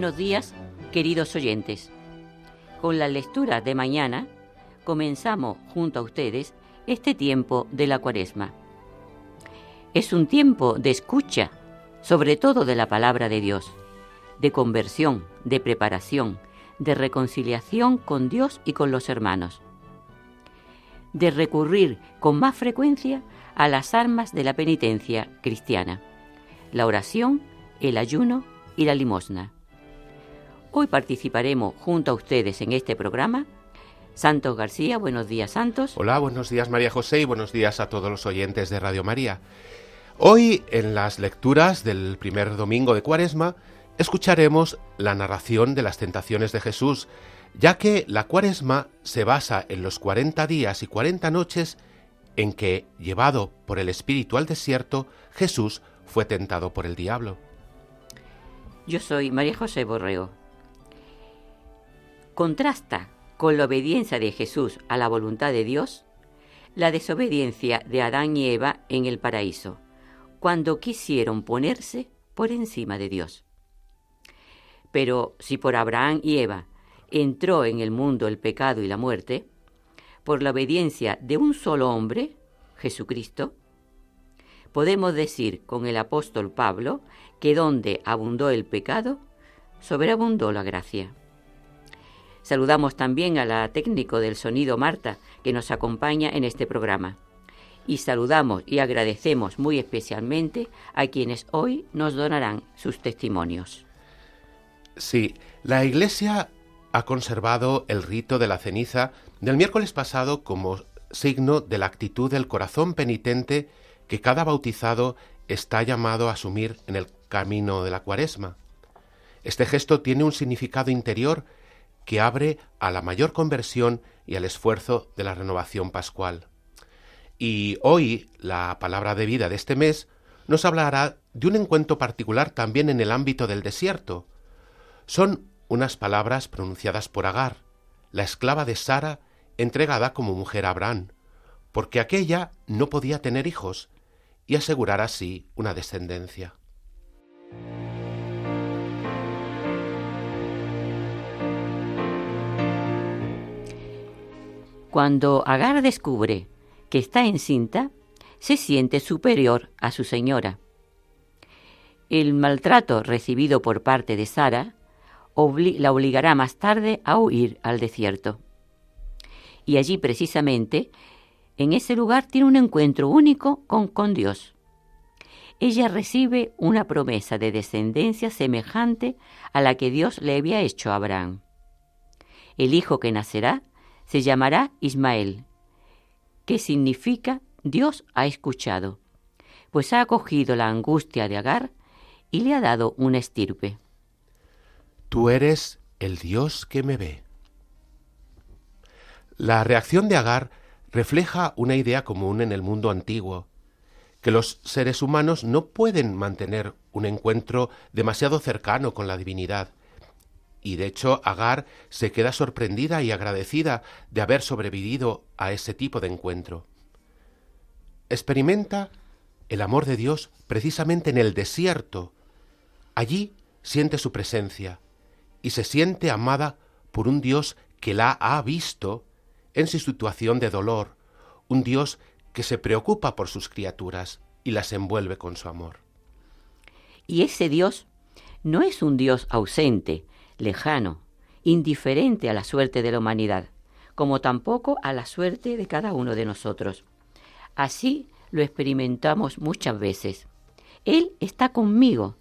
Buenos días, queridos oyentes. Con la lectura de mañana comenzamos junto a ustedes este tiempo de la cuaresma. Es un tiempo de escucha, sobre todo de la palabra de Dios, de conversión, de preparación, de reconciliación con Dios y con los hermanos, de recurrir con más frecuencia a las armas de la penitencia cristiana, la oración, el ayuno y la limosna. Hoy participaremos junto a ustedes en este programa. Santos García, buenos días Santos. Hola, buenos días María José y buenos días a todos los oyentes de Radio María. Hoy en las lecturas del primer domingo de Cuaresma escucharemos la narración de las tentaciones de Jesús, ya que la Cuaresma se basa en los 40 días y 40 noches en que, llevado por el Espíritu al desierto, Jesús fue tentado por el diablo. Yo soy María José Borrego contrasta con la obediencia de Jesús a la voluntad de Dios la desobediencia de Adán y Eva en el paraíso, cuando quisieron ponerse por encima de Dios. Pero si por Abraham y Eva entró en el mundo el pecado y la muerte, por la obediencia de un solo hombre, Jesucristo, podemos decir con el apóstol Pablo que donde abundó el pecado, sobreabundó la gracia. Saludamos también a la técnico del sonido Marta, que nos acompaña en este programa. Y saludamos y agradecemos muy especialmente a quienes hoy nos donarán sus testimonios. Sí, la Iglesia ha conservado el rito de la ceniza del miércoles pasado como signo de la actitud del corazón penitente que cada bautizado está llamado a asumir en el camino de la cuaresma. Este gesto tiene un significado interior que abre a la mayor conversión y al esfuerzo de la renovación pascual. Y hoy la palabra de vida de este mes nos hablará de un encuentro particular también en el ámbito del desierto. Son unas palabras pronunciadas por Agar, la esclava de Sara entregada como mujer a Abraham, porque aquella no podía tener hijos y asegurar así una descendencia. Cuando Agar descubre que está encinta, se siente superior a su señora. El maltrato recibido por parte de Sara la obligará más tarde a huir al desierto. Y allí precisamente, en ese lugar, tiene un encuentro único con, con Dios. Ella recibe una promesa de descendencia semejante a la que Dios le había hecho a Abraham. El hijo que nacerá se llamará Ismael, que significa Dios ha escuchado, pues ha acogido la angustia de Agar y le ha dado una estirpe. Tú eres el Dios que me ve. La reacción de Agar refleja una idea común en el mundo antiguo, que los seres humanos no pueden mantener un encuentro demasiado cercano con la divinidad, y de hecho Agar se queda sorprendida y agradecida de haber sobrevivido a ese tipo de encuentro. Experimenta el amor de Dios precisamente en el desierto. Allí siente su presencia y se siente amada por un Dios que la ha visto en su situación de dolor, un Dios que se preocupa por sus criaturas y las envuelve con su amor. Y ese Dios no es un Dios ausente, lejano, indiferente a la suerte de la humanidad, como tampoco a la suerte de cada uno de nosotros. Así lo experimentamos muchas veces. Él está conmigo,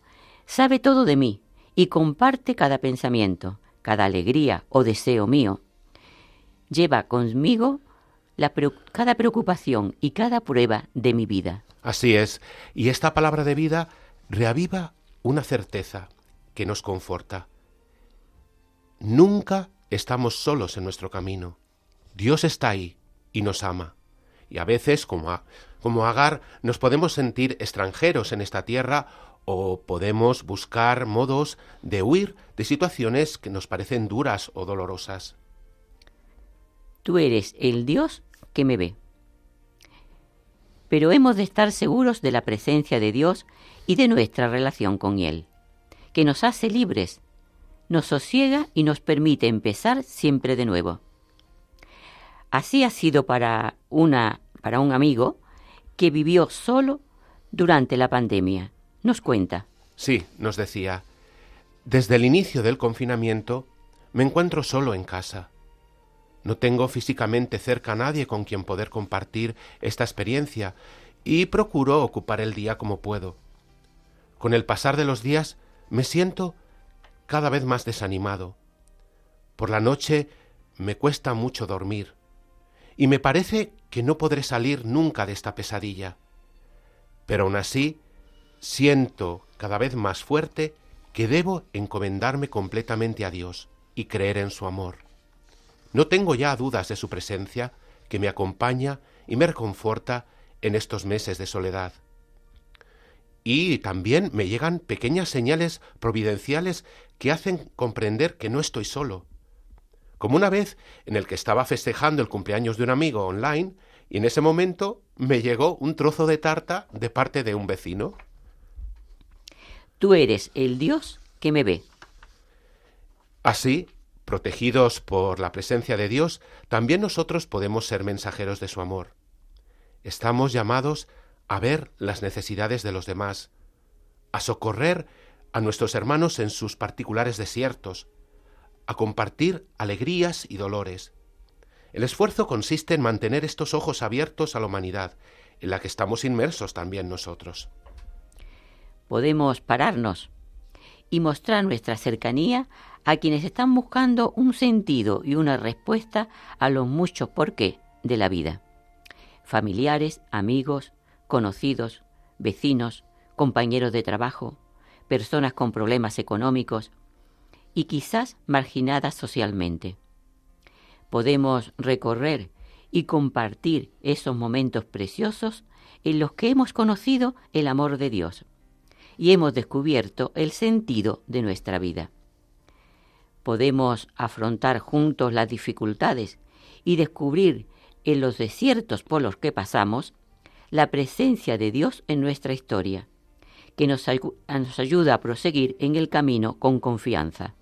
sabe todo de mí y comparte cada pensamiento, cada alegría o deseo mío. Lleva conmigo cada preocupación y cada prueba de mi vida. Así es, y esta palabra de vida reaviva una certeza que nos conforta. Nunca estamos solos en nuestro camino. Dios está ahí y nos ama. Y a veces, como, Agar, nos podemos sentir extranjeros en esta tierra o podemos buscar modos de huir de situaciones que nos parecen duras o dolorosas. Tú eres el Dios que me ve. Pero hemos de estar seguros de la presencia de Dios y de nuestra relación con Él, que nos hace libres, nos sosiega y nos permite empezar siempre de nuevo. Así ha sido para una para un amigo que vivió solo durante la pandemia. Nos cuenta. Sí, nos decía. Desde el inicio del confinamiento me encuentro solo en casa. No tengo físicamente cerca a nadie con quien poder compartir esta experiencia y procuro ocupar el día como puedo. Con el pasar de los días me siento cada vez más desanimado. Por la noche me cuesta mucho dormir y me parece que no podré salir nunca de esta pesadilla. Pero aún así siento cada vez más fuerte que debo encomendarme completamente a Dios y creer en su amor. No tengo ya dudas de su presencia, que me acompaña y me reconforta en estos meses de soledad. Y también me llegan pequeñas señales providenciales que hacen comprender que no estoy solo. Como una vez en el que estaba festejando el cumpleaños de un amigo online y en ese momento me llegó un trozo de tarta de parte de un vecino. Tú eres el Dios que me ve. Así Protegidos por la presencia de Dios, también nosotros podemos ser mensajeros de su amor. Estamos llamados a ver las necesidades de los demás, a socorrer a nuestros hermanos en sus particulares desiertos, a compartir alegrías y dolores. El esfuerzo consiste en mantener estos ojos abiertos a la humanidad, en la que estamos inmersos también nosotros. Podemos pararnos y mostrar nuestra cercanía a quienes están buscando un sentido y una respuesta a los muchos por qué de la vida. Familiares, amigos, conocidos, vecinos, compañeros de trabajo, personas con problemas económicos y quizás marginadas socialmente. Podemos recorrer y compartir esos momentos preciosos en los que hemos conocido el amor de Dios y hemos descubierto el sentido de nuestra vida. Podemos afrontar juntos las dificultades y descubrir en los desiertos por los que pasamos la presencia de Dios en nuestra historia, que nos, ayuda a proseguir en el camino con confianza.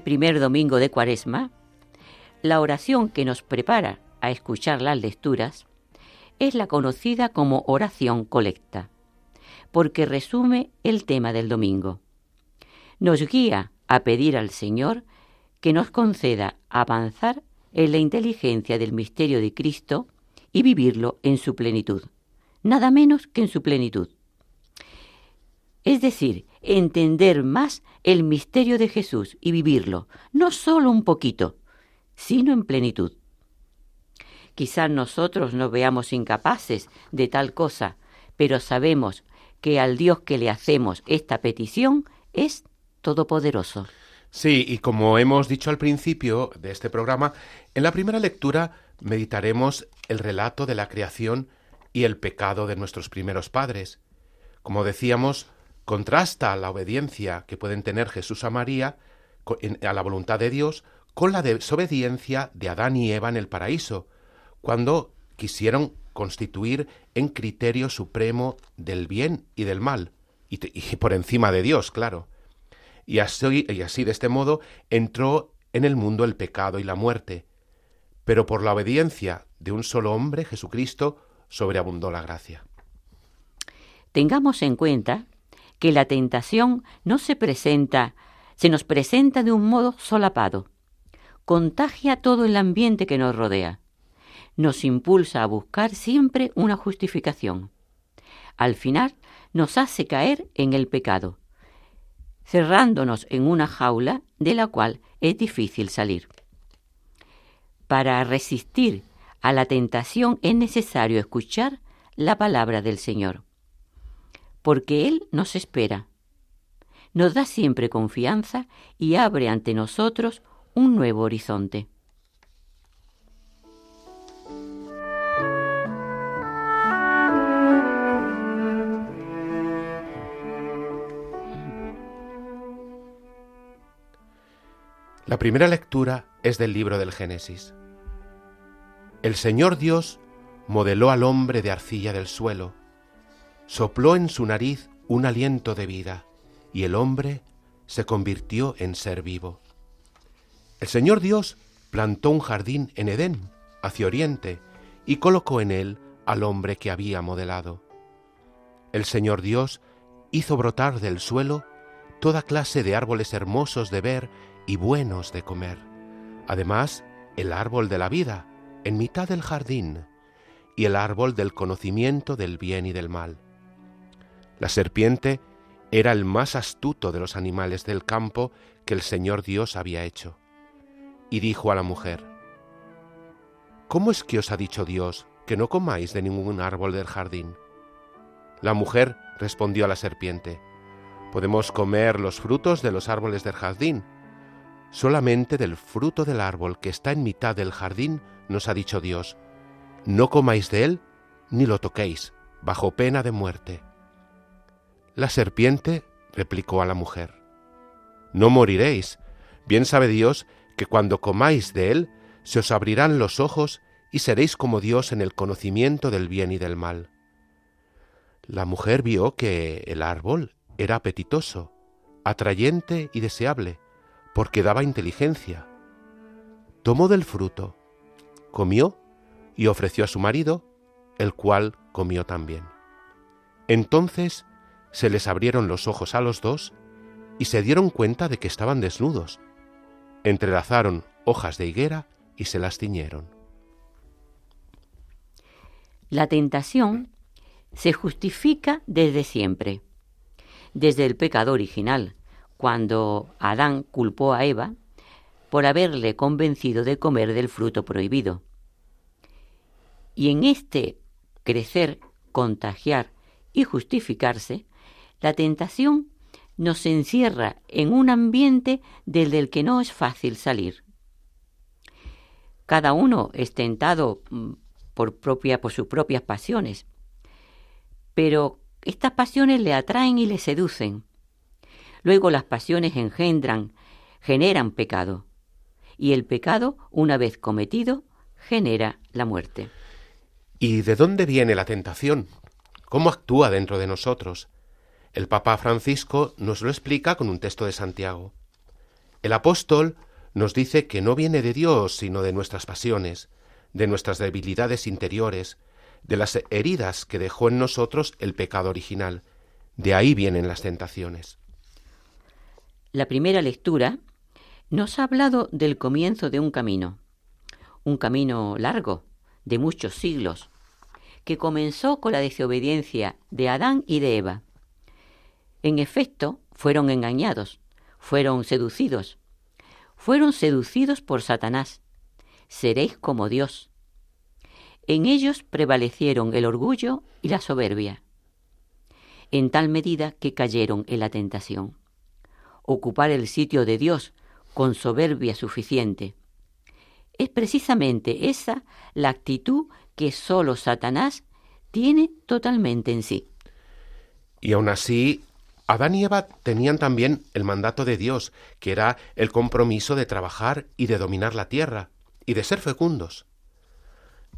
Primer domingo de Cuaresma, la oración que nos prepara a escuchar las lecturas es la conocida como oración colecta, porque resume el tema del domingo. Nos guía a pedir al Señor que nos conceda avanzar en la inteligencia del misterio de Cristo y vivirlo en su plenitud, nada menos que en su plenitud. Es decir, entender más el misterio de Jesús y vivirlo, no solo un poquito, sino en plenitud. Quizás nosotros nos veamos incapaces de tal cosa, pero sabemos que al Dios que le hacemos esta petición es todopoderoso. Sí, y como hemos dicho al principio de este programa, en la primera lectura meditaremos el relato de la creación y el pecado de nuestros primeros padres. Como decíamos, contrasta la obediencia que pueden tener Jesús a María a la voluntad de Dios con la desobediencia de Adán y Eva en el paraíso, cuando quisieron constituir en criterio supremo del bien y del mal, y, por encima de Dios, claro. Y así, y así de este modo entró en el mundo el pecado y la muerte, pero por la obediencia de un solo hombre, Jesucristo, sobreabundó la gracia. Tengamos en cuenta que la tentación no se presenta, se nos presenta de un modo solapado. Contagia todo el ambiente que nos rodea. Nos impulsa a buscar siempre una justificación. Al final nos hace caer en el pecado, cerrándonos en una jaula de la cual es difícil salir. Para resistir a la tentación es necesario escuchar la palabra del Señor porque Él nos espera. Nos da siempre confianza y abre ante nosotros un nuevo horizonte. La primera lectura es del libro del Génesis. El Señor Dios modeló al hombre de arcilla del suelo sopló en su nariz un aliento de vida, y el hombre se convirtió en ser vivo. El Señor Dios plantó un jardín en Edén, hacia oriente, y colocó en él al hombre que había modelado. El Señor Dios hizo brotar del suelo toda clase de árboles hermosos de ver y buenos de comer. Además, el árbol de la vida, en mitad del jardín, y el árbol del conocimiento del bien y del mal. La serpiente era el más astuto de los animales del campo que el Señor Dios había hecho. Y dijo a la mujer, ¿Cómo es que os ha dicho Dios que no comáis de ningún árbol del jardín? La mujer respondió a la serpiente, Podemos comer los frutos de los árboles del jardín. Solamente del fruto del árbol que está en mitad del jardín nos ha dicho Dios, No comáis de él ni lo toquéis, bajo pena de muerte. La serpiente replicó a la mujer, No moriréis. Bien sabe Dios que cuando comáis de él, se os abrirán los ojos y seréis como Dios en el conocimiento del bien y del mal. La mujer vio que el árbol era apetitoso, atrayente y deseable, porque daba inteligencia. Tomó del fruto, comió y ofreció a su marido, el cual comió también. Entonces se les abrieron los ojos a los dos y se dieron cuenta de que estaban desnudos. Entrelazaron hojas de higuera y se las ciñeron. La tentación se justifica desde siempre, desde el pecado original, cuando Adán culpó a Eva por haberle convencido de comer del fruto prohibido. Y en este crecer, contagiar y justificarse, la tentación nos encierra en un ambiente desde el que no es fácil salir. Cada uno es tentado mm, por, propia, por sus propias pasiones, pero estas pasiones le atraen y le seducen. Luego las pasiones engendran, generan pecado, y el pecado, una vez cometido, genera la muerte. ¿Y de dónde viene la tentación? ¿Cómo actúa dentro de nosotros? El Papa Francisco nos lo explica con un texto de Santiago. El apóstol nos dice que no viene de Dios, sino de nuestras pasiones, de nuestras debilidades interiores, de las heridas que dejó en nosotros el pecado original. De ahí vienen las tentaciones. La primera lectura nos ha hablado del comienzo de un camino, un camino largo, de muchos siglos, que comenzó con la desobediencia de Adán y de Eva. En efecto, fueron engañados, fueron seducidos, fueron seducidos por Satanás. Seréis como Dios. En ellos prevalecieron el orgullo y la soberbia, en tal medida que cayeron en la tentación. Ocupar el sitio de Dios con soberbia suficiente. Es precisamente esa la actitud que sólo Satanás tiene totalmente en sí. Y aún así, Adán y Eva tenían también el mandato de Dios, que era el compromiso de trabajar y de dominar la tierra, y de ser fecundos.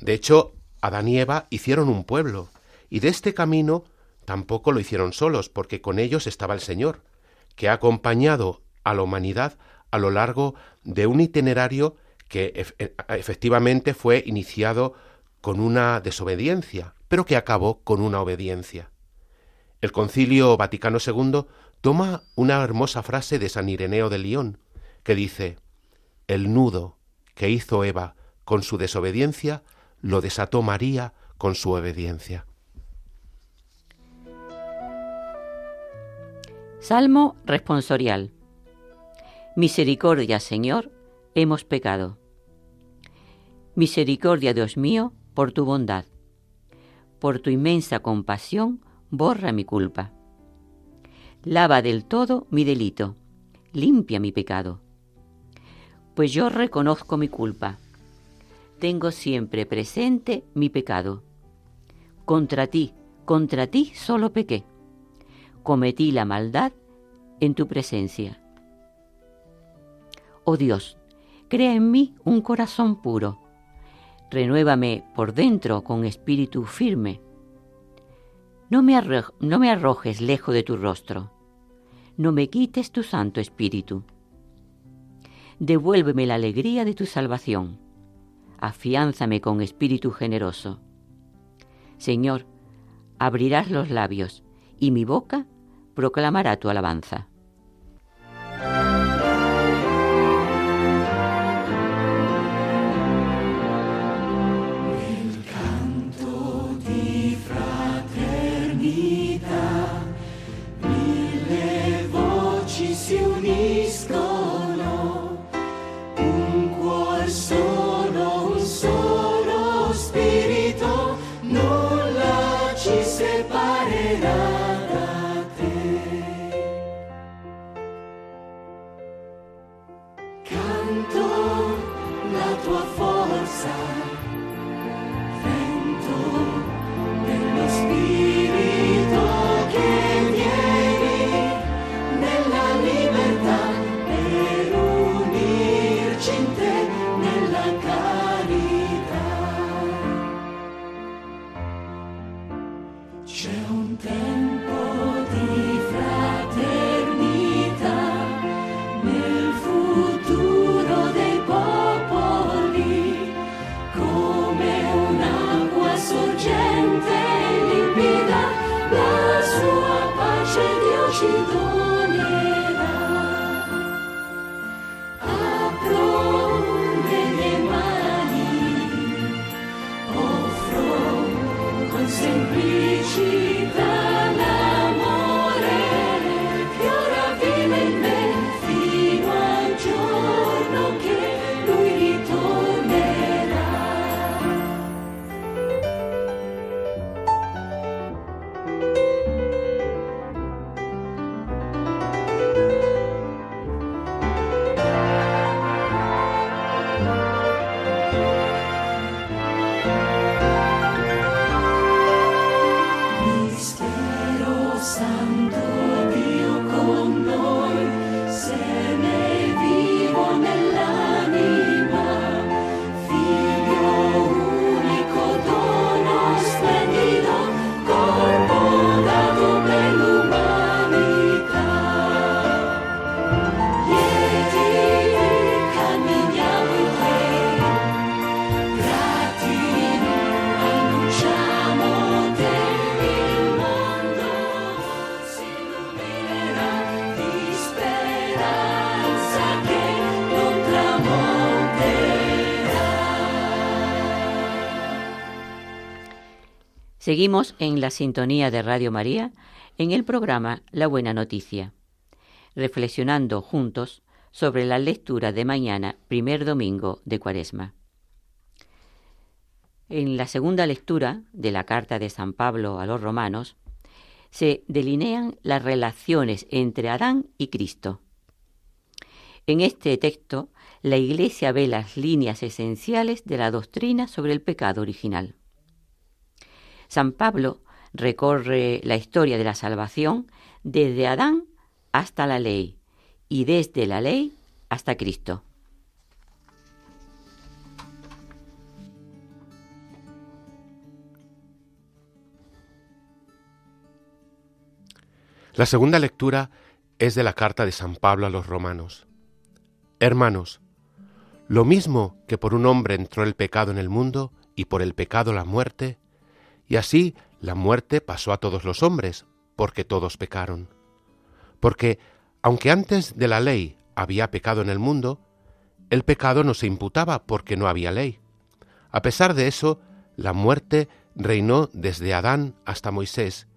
De hecho, Adán y Eva hicieron un pueblo, y de este camino tampoco lo hicieron solos, porque con ellos estaba el Señor, que ha acompañado a la humanidad a lo largo de un itinerario que e, efectivamente fue iniciado con una desobediencia, pero que acabó con una obediencia. El Concilio Vaticano II toma una hermosa frase de San Ireneo de León, que dice, El nudo que hizo Eva con su desobediencia, lo desató María con su obediencia. Salmo responsorial. Misericordia, Señor, hemos pecado. Misericordia, Dios mío, por tu bondad. Por tu inmensa compasión, borra mi culpa. Lava del todo mi delito, limpia mi pecado. Pues yo reconozco mi culpa. Tengo siempre presente mi pecado. Contra ti, contra ti solo pequé. Cometí la maldad en tu presencia. Oh Dios, crea en mí un corazón puro. Renuévame por dentro con espíritu firme no me, arrojes lejos de tu rostro, no me quites tu Santo Espíritu. Devuélveme la alegría de tu salvación, afiánzame con espíritu generoso. Señor, abrirás los labios y mi boca proclamará tu alabanza. Seguimos en la sintonía de Radio María en el programa La Buena Noticia, reflexionando juntos sobre la lectura de mañana, primer domingo de Cuaresma. En la segunda lectura de la carta de San Pablo a los romanos, se delinean las relaciones entre Adán y Cristo. En este texto la Iglesia ve las líneas esenciales de la doctrina sobre el pecado original. San Pablo recorre la historia de la salvación desde Adán hasta la ley y desde la ley hasta Cristo. La segunda lectura es de la carta de San Pablo a los romanos. Hermanos, lo mismo que por un hombre entró el pecado en el mundo y por el pecado la muerte, y así la muerte pasó a todos los hombres, porque todos pecaron. Porque, aunque antes de la ley había pecado en el mundo, el pecado no se imputaba porque no había ley. A pesar de eso, la muerte reinó desde Adán hasta Moisés,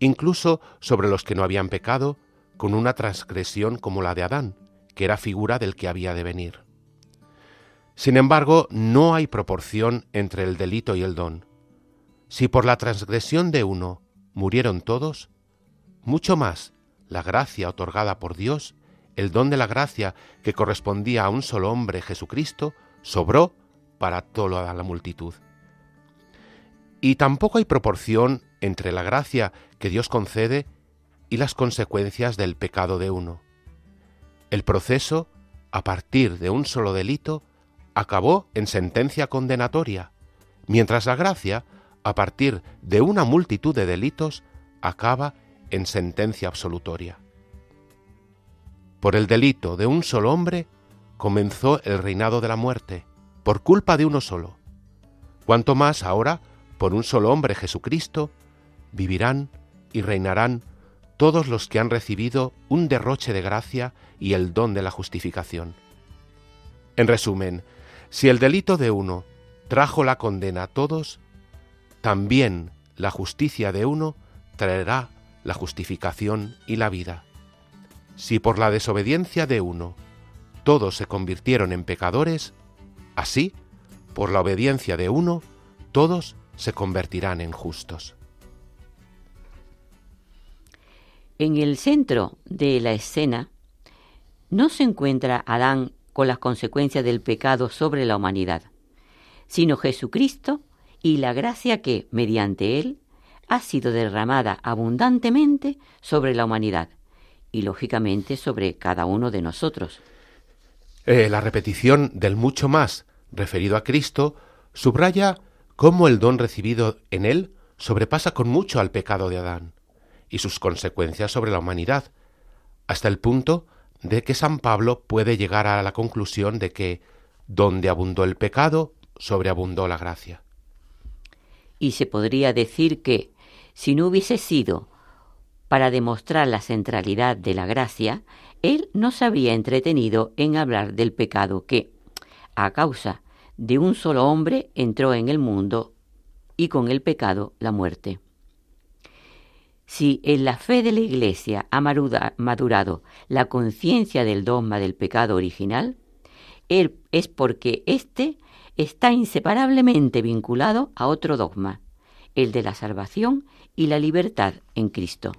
incluso sobre los que no habían pecado, con una transgresión como la de Adán, que era figura del que había de venir. Sin embargo, no hay proporción entre el delito y el don. Si por la transgresión de uno murieron todos, mucho más la gracia otorgada por Dios, el don de la gracia que correspondía a un solo hombre, Jesucristo, sobró para toda la multitud. Y tampoco hay proporción entre la gracia que Dios concede y las consecuencias del pecado de uno. El proceso, a partir de un solo delito, acabó en sentencia condenatoria, mientras la gracia, a partir de una multitud de delitos, acaba en sentencia absolutoria. Por el delito de un solo hombre comenzó el reinado de la muerte, por culpa de uno solo. Cuanto más ahora, por un solo hombre Jesucristo, vivirán y reinarán todos los que han recibido un derroche de gracia y el don de la justificación. En resumen, si el delito de uno trajo la condena a todos, también la justicia de uno traerá la justificación y la vida. Si por la desobediencia de uno todos se convirtieron en pecadores, así, por la obediencia de uno, todos se convertirán en justos. En el centro de la escena no se encuentra Adán con las consecuencias del pecado sobre la humanidad, sino Jesucristo y la gracia que, mediante él, ha sido derramada abundantemente sobre la humanidad y, lógicamente, sobre cada uno de nosotros. Eh, la repetición del mucho más referido a Cristo subraya cómo el don recibido en él sobrepasa con mucho al pecado de Adán y sus consecuencias sobre la humanidad, hasta el punto de que San Pablo puede llegar a la conclusión de que donde abundó el pecado, sobreabundó la gracia. Y se podría decir que, si no hubiese sido para demostrar la centralidad de la gracia, él no se habría entretenido en hablar del pecado que, a causa de un solo hombre, entró en el mundo y con el pecado la muerte. Si en la fe de la Iglesia ha madurado la conciencia del dogma del pecado original, es porque éste está inseparablemente vinculado a otro dogma, el de la salvación y la libertad en Cristo.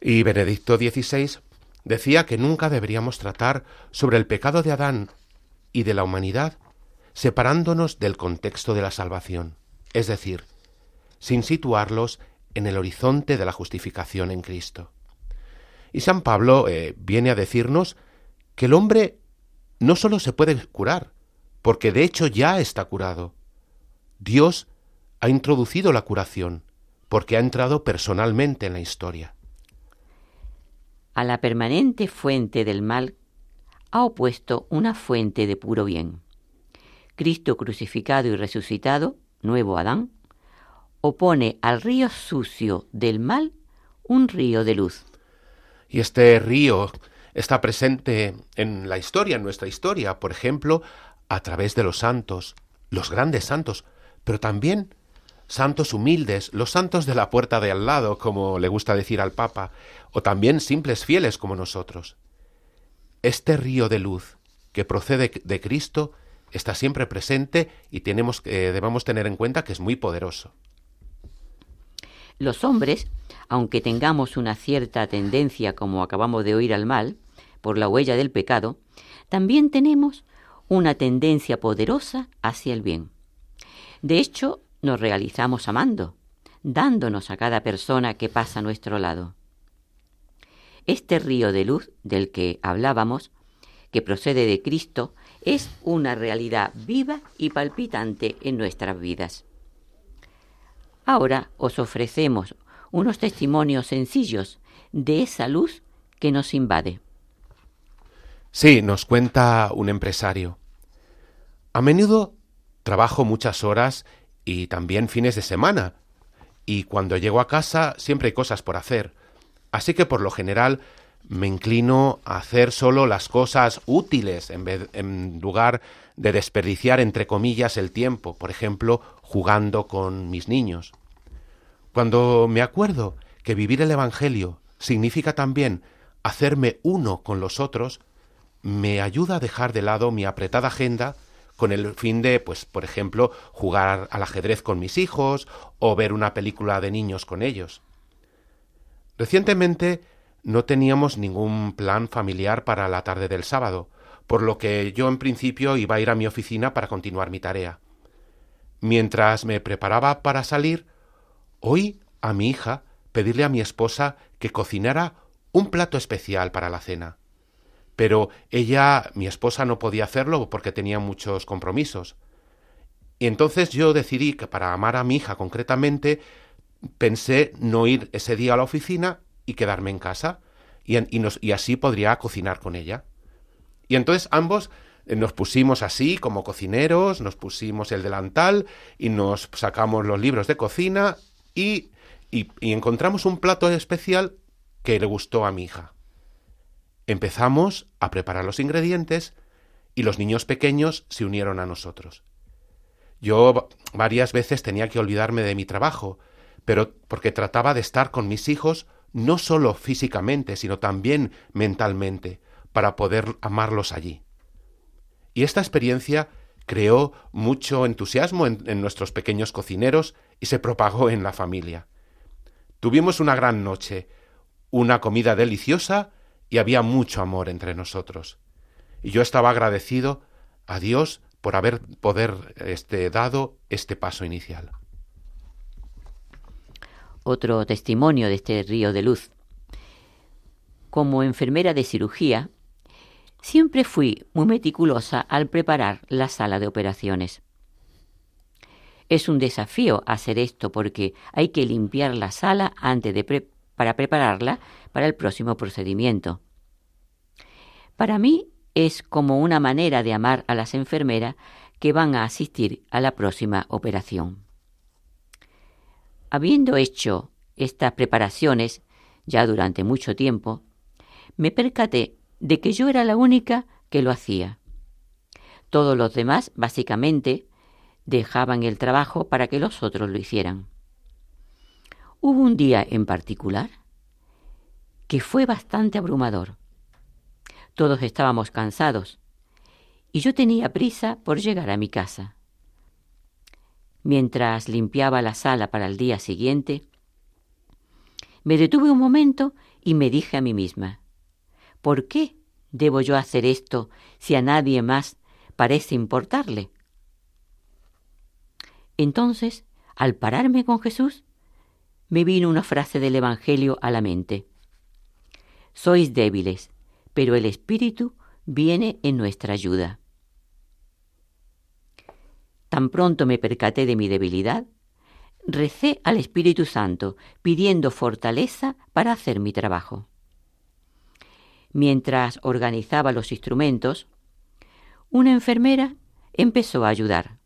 Y Benedicto XVI decía que nunca deberíamos tratar sobre el pecado de Adán y de la humanidad separándonos del contexto de la salvación, es decir, sin situarlos en el horizonte de la justificación en Cristo. Y San Pablo eh, viene a decirnos que el hombre no sólo se puede curar, porque de hecho ya está curado. Dios ha introducido la curación, porque ha entrado personalmente en la historia. A la permanente fuente del mal ha opuesto una fuente de puro bien. Cristo crucificado y resucitado, nuevo Adán, opone al río sucio del mal un río de luz. Y este río está presente en la historia, en nuestra historia, por ejemplo, a través de los santos, los grandes santos, pero también santos humildes, los santos de la puerta de al lado, como le gusta decir al Papa, o también simples fieles como nosotros. Este río de luz que procede de Cristo está siempre presente y tenemos, debemos tener en cuenta que es muy poderoso. Los hombres, aunque tengamos una cierta tendencia, como acabamos de oír, al mal, por la huella del pecado, también tenemos una tendencia poderosa hacia el bien. De hecho, nos realizamos amando, dándonos a cada persona que pasa a nuestro lado. Este río de luz del que hablábamos, que procede de Cristo, es una realidad viva y palpitante en nuestras vidas. Ahora os ofrecemos unos testimonios sencillos de esa luz que nos invade. Sí, nos cuenta un empresario. A menudo trabajo muchas horas y también fines de semana, y cuando llego a casa siempre hay cosas por hacer, así que por lo general me inclino a hacer solo las cosas útiles en, vez, lugar de desperdiciar entre comillas el tiempo, por ejemplo, jugando con mis niños. Cuando me acuerdo que vivir el Evangelio significa también hacerme uno con los otros, me ayuda a dejar de lado mi apretada agenda con el fin de, pues, por ejemplo, jugar al ajedrez con mis hijos o ver una película de niños con ellos. Recientemente no teníamos ningún plan familiar para la tarde del sábado, por lo que yo en principio iba a ir a mi oficina para continuar mi tarea. Mientras me preparaba para salir, oí a mi hija pedirle a mi esposa que cocinara un plato especial para la cena pero ella, mi esposa, no podía hacerlo porque tenía muchos compromisos. Y entonces yo decidí que para amar a mi hija concretamente, pensé no ir ese día a la oficina y quedarme en casa, y, y así podría cocinar con ella. Y entonces ambos nos pusimos así como cocineros, nos pusimos el delantal y nos sacamos los libros de cocina y, y, encontramos un plato especial que le gustó a mi hija. Empezamos a preparar los ingredientes y los niños pequeños se unieron a nosotros. Yo varias veces tenía que olvidarme de mi trabajo, pero porque trataba de estar con mis hijos no solo físicamente, sino también mentalmente, para poder amarlos allí. Y esta experiencia creó mucho entusiasmo en, nuestros pequeños cocineros y se propagó en la familia. Tuvimos una gran noche, una comida deliciosa y había mucho amor entre nosotros. Y yo estaba agradecido a Dios por haber poder este, dado este paso inicial. Otro testimonio de este río de luz. Como enfermera de cirugía, siempre fui muy meticulosa al preparar la sala de operaciones. Es un desafío hacer esto porque hay que limpiar la sala antes de para prepararla para el próximo procedimiento. Para mí es como una manera de amar a las enfermeras que van a asistir a la próxima operación. Habiendo hecho estas preparaciones ya durante mucho tiempo, me percaté de que yo era la única que lo hacía. Todos los demás, básicamente, dejaban el trabajo para que los otros lo hicieran. Hubo un día en particular que fue bastante abrumador. Todos estábamos cansados y yo tenía prisa por llegar a mi casa. Mientras limpiaba la sala para el día siguiente, me detuve un momento y me dije a mí misma, ¿por qué debo yo hacer esto si a nadie más parece importarle? Entonces, al pararme con Jesús, me vino una frase del Evangelio a la mente. Sois débiles, pero el Espíritu viene en nuestra ayuda. Tan pronto me percaté de mi debilidad, recé al Espíritu Santo pidiendo fortaleza para hacer mi trabajo. Mientras organizaba los instrumentos, una enfermera empezó a ayudar,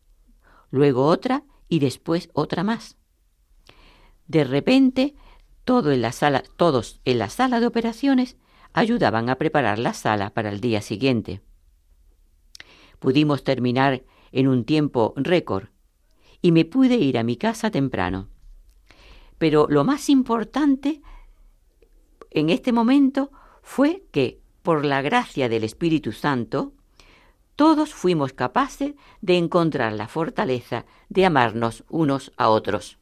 luego otra y después otra más. De repente todo en la sala, todos en la sala de operaciones ayudaban a preparar la sala para el día siguiente. Pudimos terminar en un tiempo récord y me pude ir a mi casa temprano. Pero lo más importante en este momento fue que, por la gracia del Espíritu Santo, todos fuimos capaces de encontrar la fortaleza de amarnos unos a otros.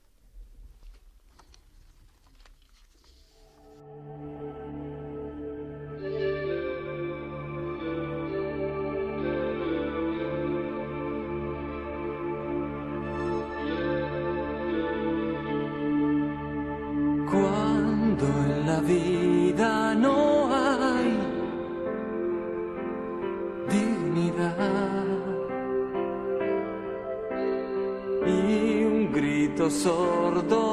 Sordo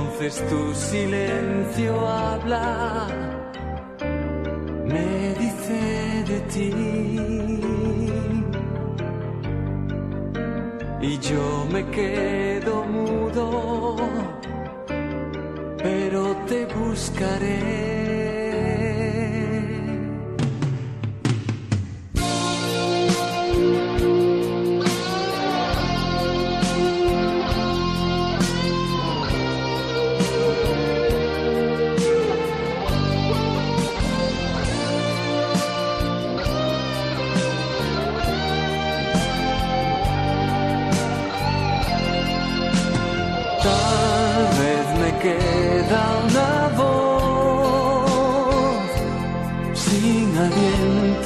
Entonces tu silencio habla, me dice de ti. y yo me quedo mudo, pero te buscaré.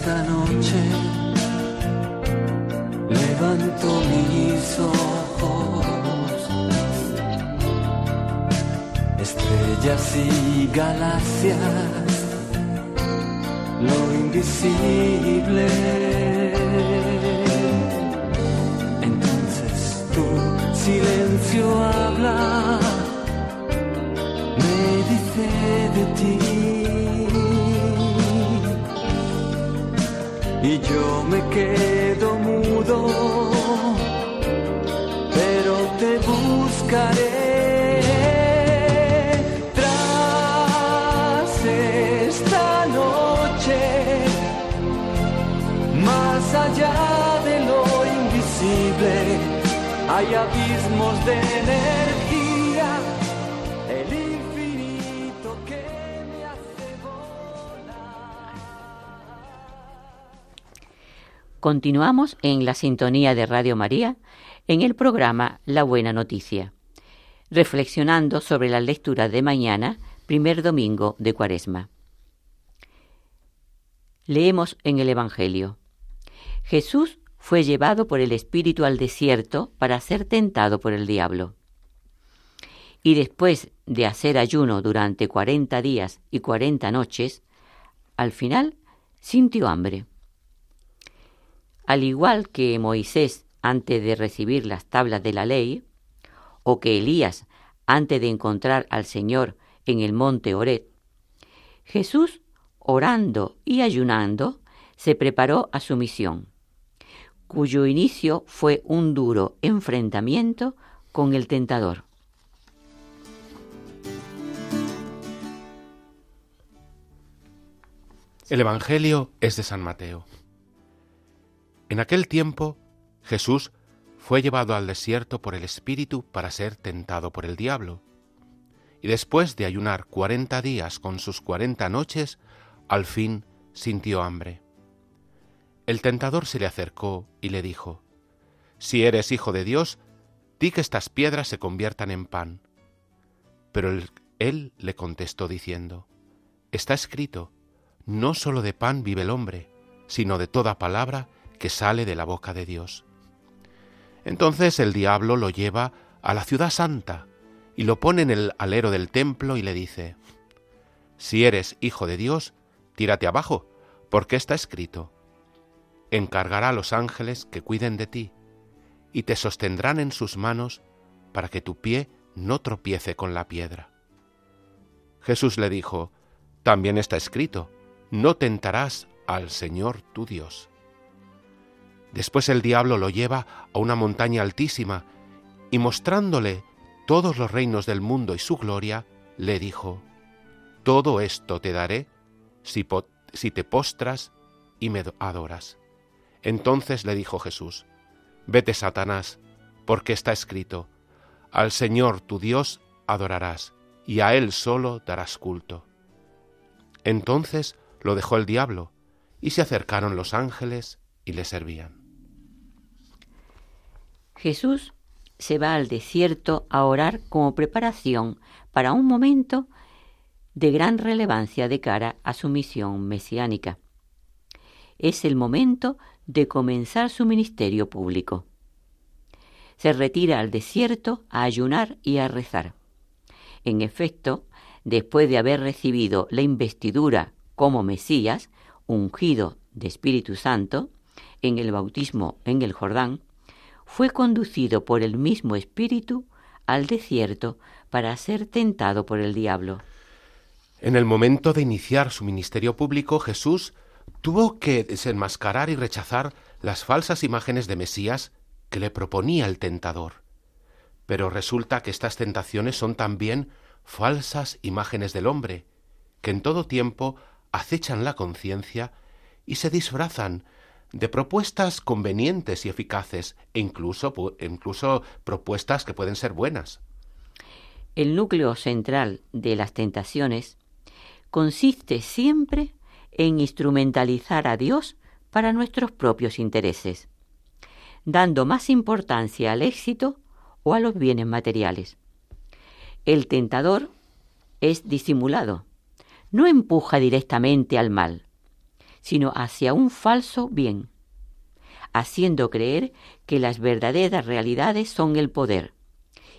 esta noche levanto mis ojos, estrellas y galaxias lo invisible. Entonces tu silencio habla, me dice de ti. Y yo me quedo mudo, pero te buscaré. allá de lo invisible hay abismos de energía, Continuamos en la sintonía de Radio María en el programa La Buena Noticia, reflexionando sobre la lectura de mañana, primer domingo de Cuaresma. Leemos en el Evangelio. Jesús fue llevado por el Espíritu al desierto para ser tentado por el diablo. y después de hacer ayuno durante cuarenta días y cuarenta noches, al final sintió hambre. Al igual que Moisés antes de recibir las tablas de la ley, o que Elías antes de encontrar al Señor en el monte Oret, Jesús, orando y ayunando, se preparó a su misión, cuyo inicio fue un duro enfrentamiento con el tentador. El Evangelio es de San Mateo. En aquel tiempo Jesús fue llevado al desierto por el Espíritu para ser tentado por el diablo. Y después de ayunar cuarenta días con sus cuarenta noches, al fin sintió hambre. El tentador se le acercó y le dijo, Si eres hijo de Dios, di que estas piedras se conviertan en pan. Pero él, le contestó diciendo, Está escrito, no sólo de pan vive el hombre, sino de toda palabra que sale de la boca de Dios. Entonces el diablo lo lleva a la ciudad santa y lo pone en el alero del templo y le dice, Si eres hijo de Dios, tírate abajo, porque está escrito, encargará a los ángeles que cuiden de ti, y te sostendrán en sus manos para que tu pie no tropiece con la piedra. Jesús le dijo, También está escrito, no tentarás al Señor tu Dios. Después el diablo lo lleva a una montaña altísima y mostrándole todos los reinos del mundo y su gloria, le dijo, Todo esto te daré si, te postras y me adoras. Entonces le dijo Jesús, Vete, Satanás, porque está escrito, Al Señor tu Dios adorarás, y a Él solo darás culto. Entonces lo dejó el diablo, y se acercaron los ángeles y le servían. Jesús se va al desierto a orar como preparación para un momento de gran relevancia de cara a su misión mesiánica. Es el momento de comenzar su ministerio público. Se retira al desierto a ayunar y a rezar. En efecto, después de haber recibido la investidura como Mesías, ungido de Espíritu Santo, en el bautismo en el Jordán, fue conducido por el mismo Espíritu al desierto para ser tentado por el diablo. En el momento de iniciar su ministerio público, Jesús tuvo que desenmascarar y rechazar las falsas imágenes de Mesías que le proponía el tentador. Pero resulta que estas tentaciones son también falsas imágenes del hombre, que en todo tiempo acechan la conciencia y se disfrazan de propuestas convenientes y eficaces e incluso, incluso propuestas que pueden ser buenas. El núcleo central de las tentaciones consiste siempre en instrumentalizar a Dios para nuestros propios intereses, dando más importancia al éxito o a los bienes materiales. El tentador es disimulado, no empuja directamente al mal, sino hacia un falso bien, haciendo creer que las verdaderas realidades son el poder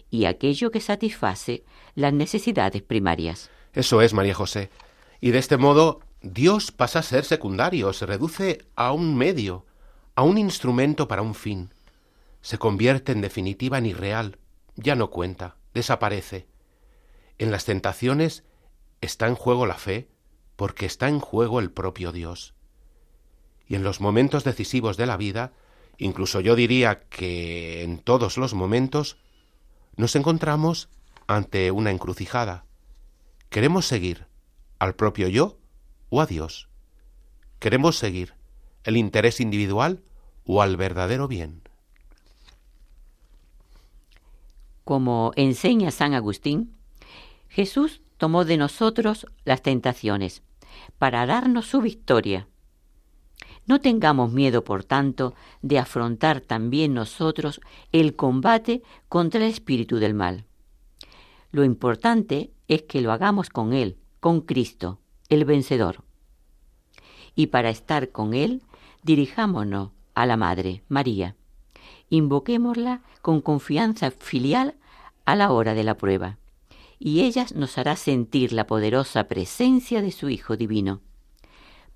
y aquello que satisface las necesidades primarias. Eso es, María José. Y de este modo Dios pasa a ser secundario, se reduce a un medio, a un instrumento para un fin. Se convierte en definitiva en irreal, ya no cuenta, desaparece. En las tentaciones está en juego la fe, porque está en juego el propio Dios. Y en los momentos decisivos de la vida, incluso yo diría que en todos los momentos, nos encontramos ante una encrucijada. ¿Queremos seguir al propio yo o a Dios? ¿Queremos seguir el interés individual o al verdadero bien? Como enseña San Agustín, Jesús tomó de nosotros las tentaciones para darnos su victoria. No tengamos miedo, por tanto, de afrontar también nosotros el combate contra el espíritu del mal. Lo importante es que lo hagamos con Él, con Cristo, el vencedor. Y para estar con Él, dirijámonos a la Madre, María. Invoquémosla con confianza filial a la hora de la prueba. Y ellas nos hará sentir la poderosa presencia de su Hijo Divino,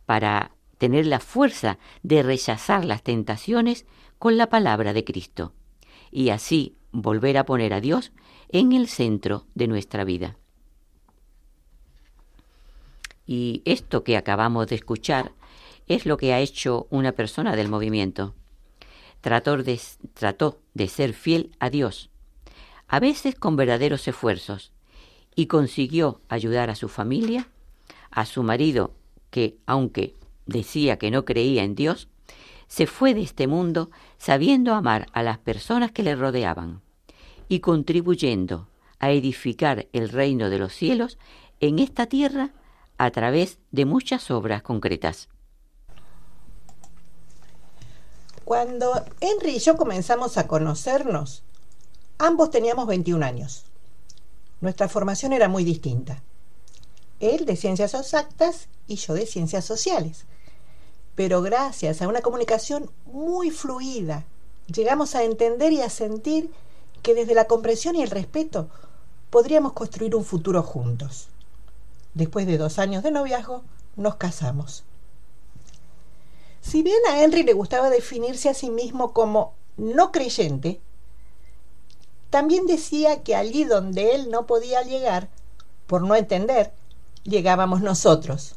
para tener la fuerza de rechazar las tentaciones con la palabra de Cristo, y así volver a poner a Dios en el centro de nuestra vida. Y esto que acabamos de escuchar es lo que ha hecho una persona del movimiento. Trató de, trató de ser fiel a Dios, a veces con verdaderos esfuerzos, y consiguió ayudar a su familia, a su marido, que, aunque decía que no creía en Dios, se fue de este mundo sabiendo amar a las personas que le rodeaban y contribuyendo a edificar el reino de los cielos en esta tierra a través de muchas obras concretas. Cuando Henry y yo comenzamos a conocernos, ambos teníamos 21 años. Nuestra formación era muy distinta. Él de ciencias exactas y yo de ciencias sociales. Pero gracias a una comunicación muy fluida, llegamos a entender y a sentir que desde la comprensión y el respeto podríamos construir un futuro juntos. Después de dos años de noviazgo, nos casamos. Si bien a Henry le gustaba definirse a sí mismo como no creyente, también decía que allí donde él no podía llegar, por no entender, llegábamos nosotros.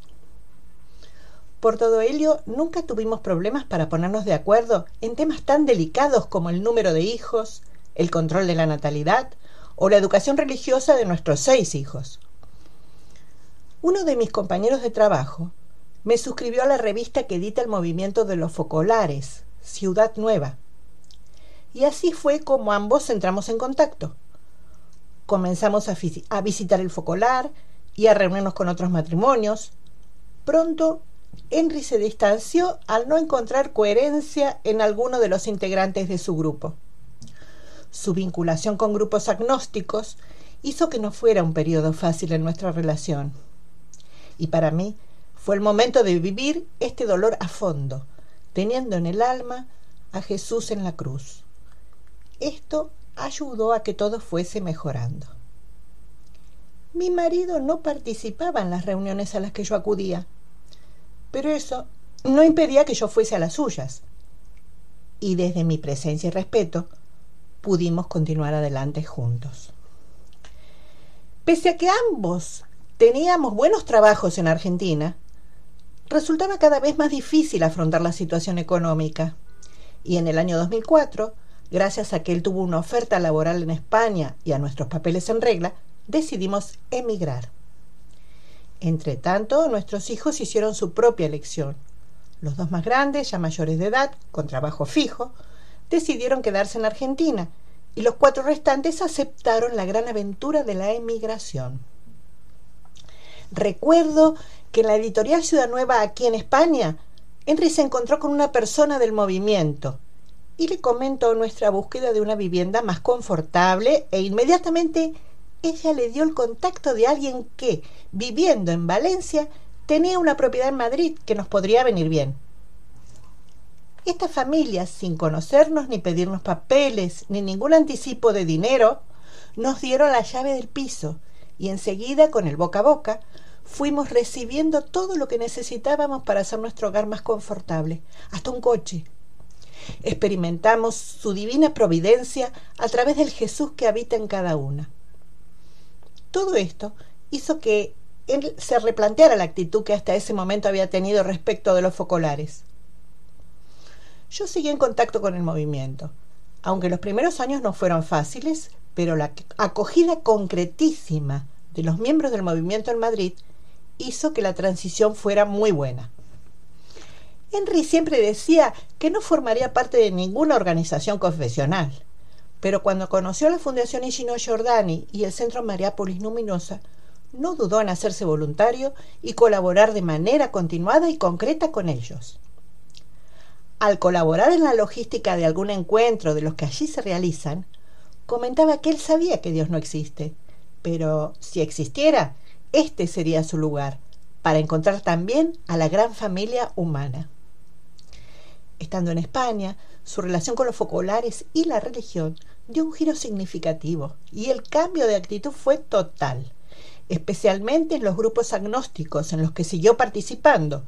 Por todo ello, nunca tuvimos problemas para ponernos de acuerdo en temas tan delicados como el número de hijos, el control de la natalidad o la educación religiosa de nuestros seis hijos. Uno de mis compañeros de trabajo me suscribió a la revista que edita el movimiento de los focolares, Ciudad Nueva. Y así fue como ambos entramos en contacto. Comenzamos a, visitar el focolar y a reunirnos con otros matrimonios. Pronto, Henry se distanció al no encontrar coherencia en alguno de los integrantes de su grupo. Su vinculación con grupos agnósticos hizo que no fuera un periodo fácil en nuestra relación y para mí fue el momento de vivir este dolor a fondo, teniendo en el alma a Jesús en la cruz. Esto ayudó a que todo fuese mejorando. Mi marido no participaba en las reuniones a las que yo acudía, pero eso no impedía que yo fuese a las suyas. Y desde mi presencia y respeto pudimos continuar adelante juntos. Pese a que ambos teníamos buenos trabajos en Argentina, resultaba cada vez más difícil afrontar la situación económica. Y en el año 2004, gracias a que él tuvo una oferta laboral en España y a nuestros papeles en regla, decidimos emigrar. Entre tanto, nuestros hijos hicieron su propia elección. Los dos más grandes, ya mayores de edad, con trabajo fijo, decidieron quedarse en Argentina y los cuatro restantes aceptaron la gran aventura de la emigración. Recuerdo que en la editorial Ciudad Nueva aquí en España, Henry se encontró con una persona del movimiento y le comentó nuestra búsqueda de una vivienda más confortable e inmediatamente ella le dio el contacto de alguien que, viviendo en Valencia, tenía una propiedad en Madrid que nos podría venir bien. Esta familia, sin conocernos ni pedirnos papeles ni ningún anticipo de dinero, nos dieron la llave del piso y enseguida, con el boca a boca, fuimos recibiendo todo lo que necesitábamos para hacer nuestro hogar más confortable, hasta un coche. Experimentamos su divina providencia a través del Jesús que habita en cada una. Todo esto hizo que él se replanteara la actitud que hasta ese momento había tenido respecto de los focolares. Yo seguí en contacto con el movimiento. Aunque los primeros años no fueron fáciles, pero la acogida concretísima de los miembros del movimiento en Madrid hizo que la transición fuera muy buena. Henry siempre decía que no formaría parte de ninguna organización confesional, pero cuando conoció la Fundación Ishino Giordani y el Centro Mariápolis Luminosa, no dudó en hacerse voluntario y colaborar de manera continuada y concreta con ellos. Al colaborar en la logística de algún encuentro de los que allí se realizan, comentaba que él sabía que Dios no existe, pero si existiera, este sería su lugar, para encontrar también a la gran familia humana. Estando en España, su relación con los focolares y la religión dio un giro significativo y el cambio de actitud fue total, especialmente en los grupos agnósticos en los que siguió participando,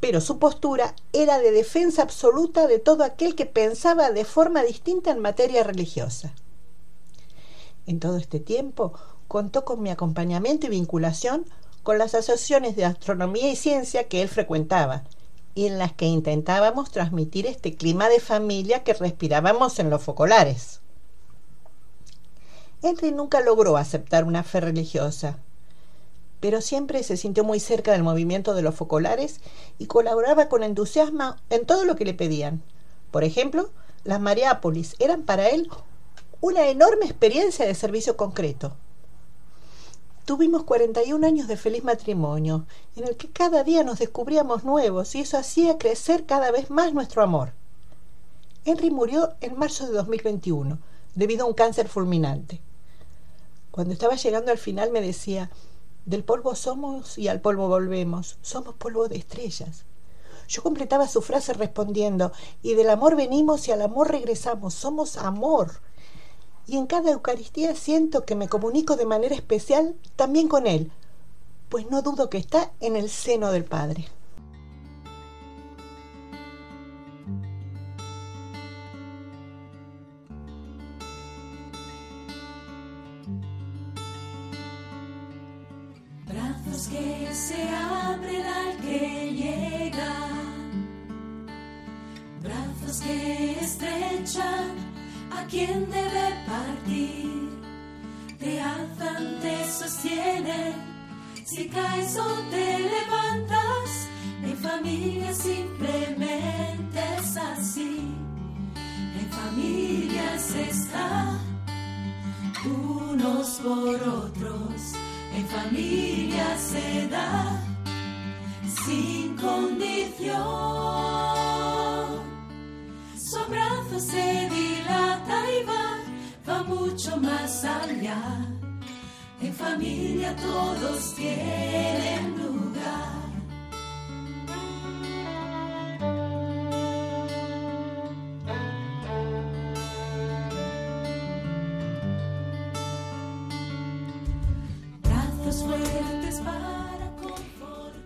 pero su postura era de defensa absoluta de todo aquel que pensaba de forma distinta en materia religiosa. En todo este tiempo contó con mi acompañamiento y vinculación con las asociaciones de astronomía y ciencia que él frecuentaba y en las que intentábamos transmitir este clima de familia que respirábamos en los focolares. Henry nunca logró aceptar una fe religiosa, pero siempre se sintió muy cerca del movimiento de los focolares y colaboraba con entusiasmo en todo lo que le pedían. Por ejemplo, las Mariápolis eran para él una enorme experiencia de servicio concreto. Tuvimos 41 años de feliz matrimonio, en el que cada día nos descubríamos nuevos y eso hacía crecer cada vez más nuestro amor. Henry murió en marzo de 2021 debido a un cáncer fulminante. Cuando estaba llegando al final me decía, del polvo somos y al polvo volvemos, somos polvo de estrellas. Yo completaba su frase respondiendo, y del amor venimos y al amor regresamos, somos amor y en cada Eucaristía siento que me comunico de manera especial también con Él, pues no dudo que está en el seno del Padre.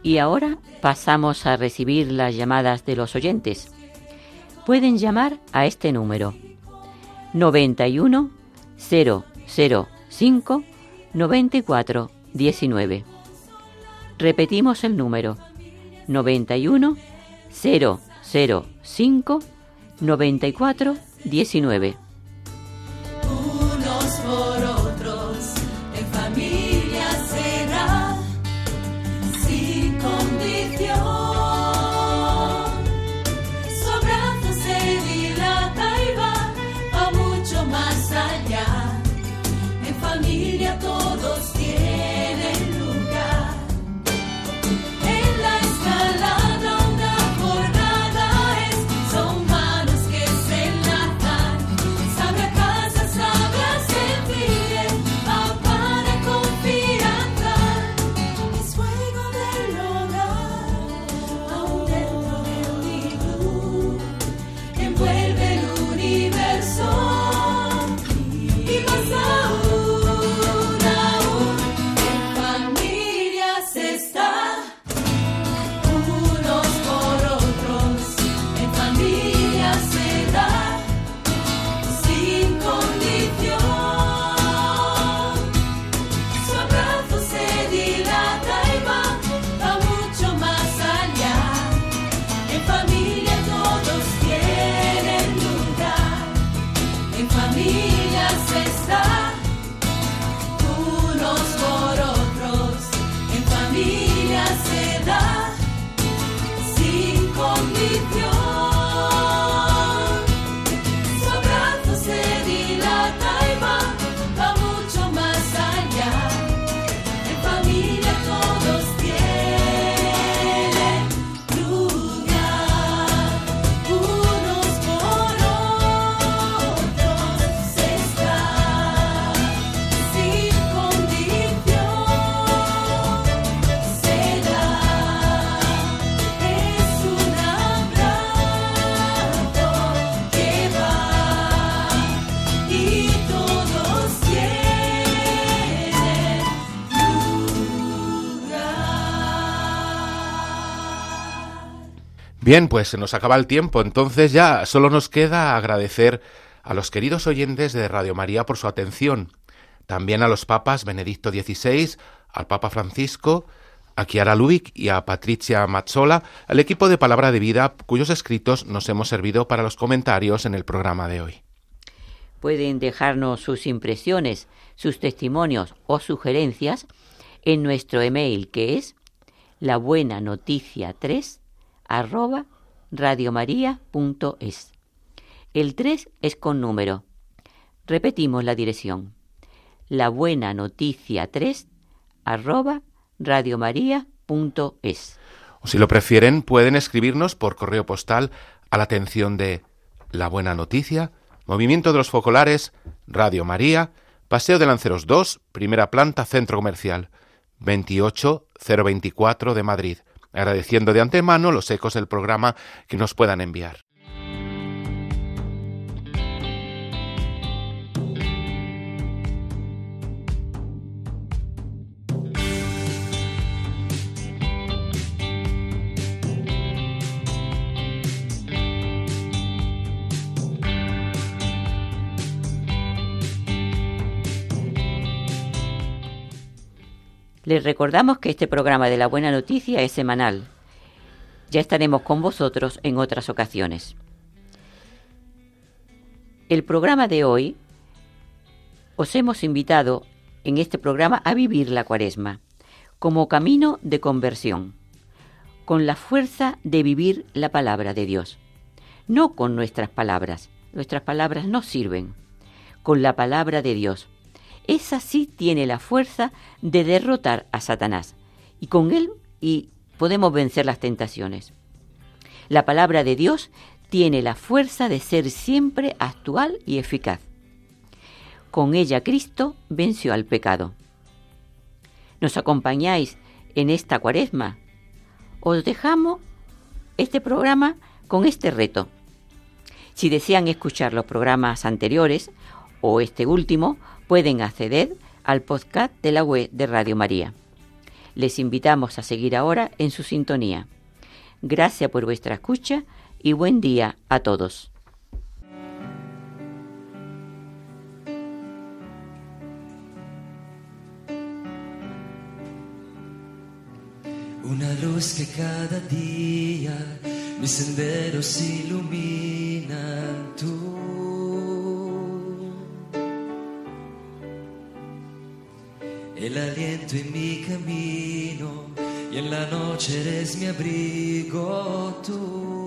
Y ahora pasamos a recibir las llamadas de los oyentes pueden llamar a este número 91 005 94 19. Repetimos el número 91 005 94 19. Bien, pues se nos acaba el tiempo, entonces ya solo nos queda agradecer a los queridos oyentes de Radio María por su atención, también a los papas Benedicto XVI, al Papa Francisco, a Chiara Lubick y a Patricia Mazzola, al equipo de Palabra de Vida, cuyos escritos nos hemos servido para los comentarios en el programa de hoy. Pueden dejarnos sus impresiones, sus testimonios o sugerencias en nuestro email que es la buena noticia 3 arroba radiomaria.es. El 3 es con número. Repetimos la dirección. La buena noticia 3 arroba radiomaria.es. O si lo prefieren, pueden escribirnos por correo postal a la atención de La Buena Noticia, Movimiento de los Focolares, Radio María, Paseo de Lanceros 2, primera planta, Centro Comercial, 28024 de Madrid, agradeciendo de antemano los ecos del programa que nos puedan enviar. Les recordamos que este programa de la Buena Noticia es semanal. Ya estaremos con vosotros en otras ocasiones. El programa de hoy os hemos invitado en este programa a vivir la cuaresma como camino de conversión, con la fuerza de vivir la palabra de Dios, no con nuestras palabras, nuestras palabras no sirven, con la palabra de Dios esa sí tiene la fuerza de derrotar a Satanás y con él y podemos vencer las tentaciones. La palabra de Dios tiene la fuerza de ser siempre actual y eficaz. Con ella Cristo venció al pecado. ¿Nos acompañáis en esta cuaresma? Os dejamos este programa con este reto. Si desean escuchar los programas anteriores o este último, pueden acceder al podcast de la web de Radio María. Les invitamos a seguir ahora en su sintonía. Gracias por vuestra escucha y buen día a todos. Una luz que cada día mis senderos ilumina tú. El aliento en mi camino y en la noche eres mi abrigo tú.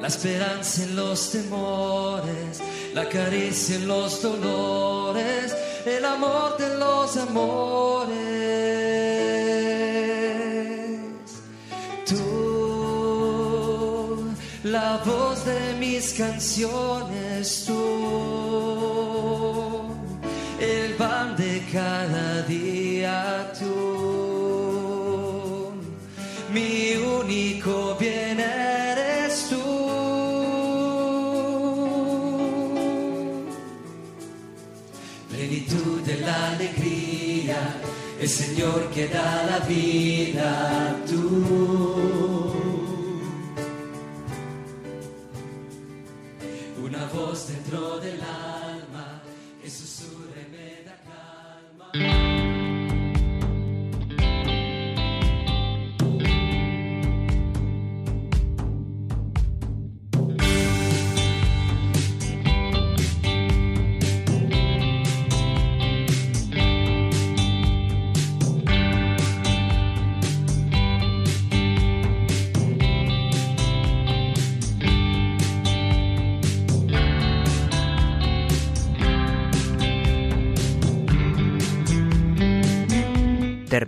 La esperanza en los temores, la caricia en los dolores, el amor de los amores. Tú, la voz de mis canciones, el pan de cada día, tú, mi único bien eres tú. plenitud de la alegría, el Señor que da la vida, tú. Voz dentro del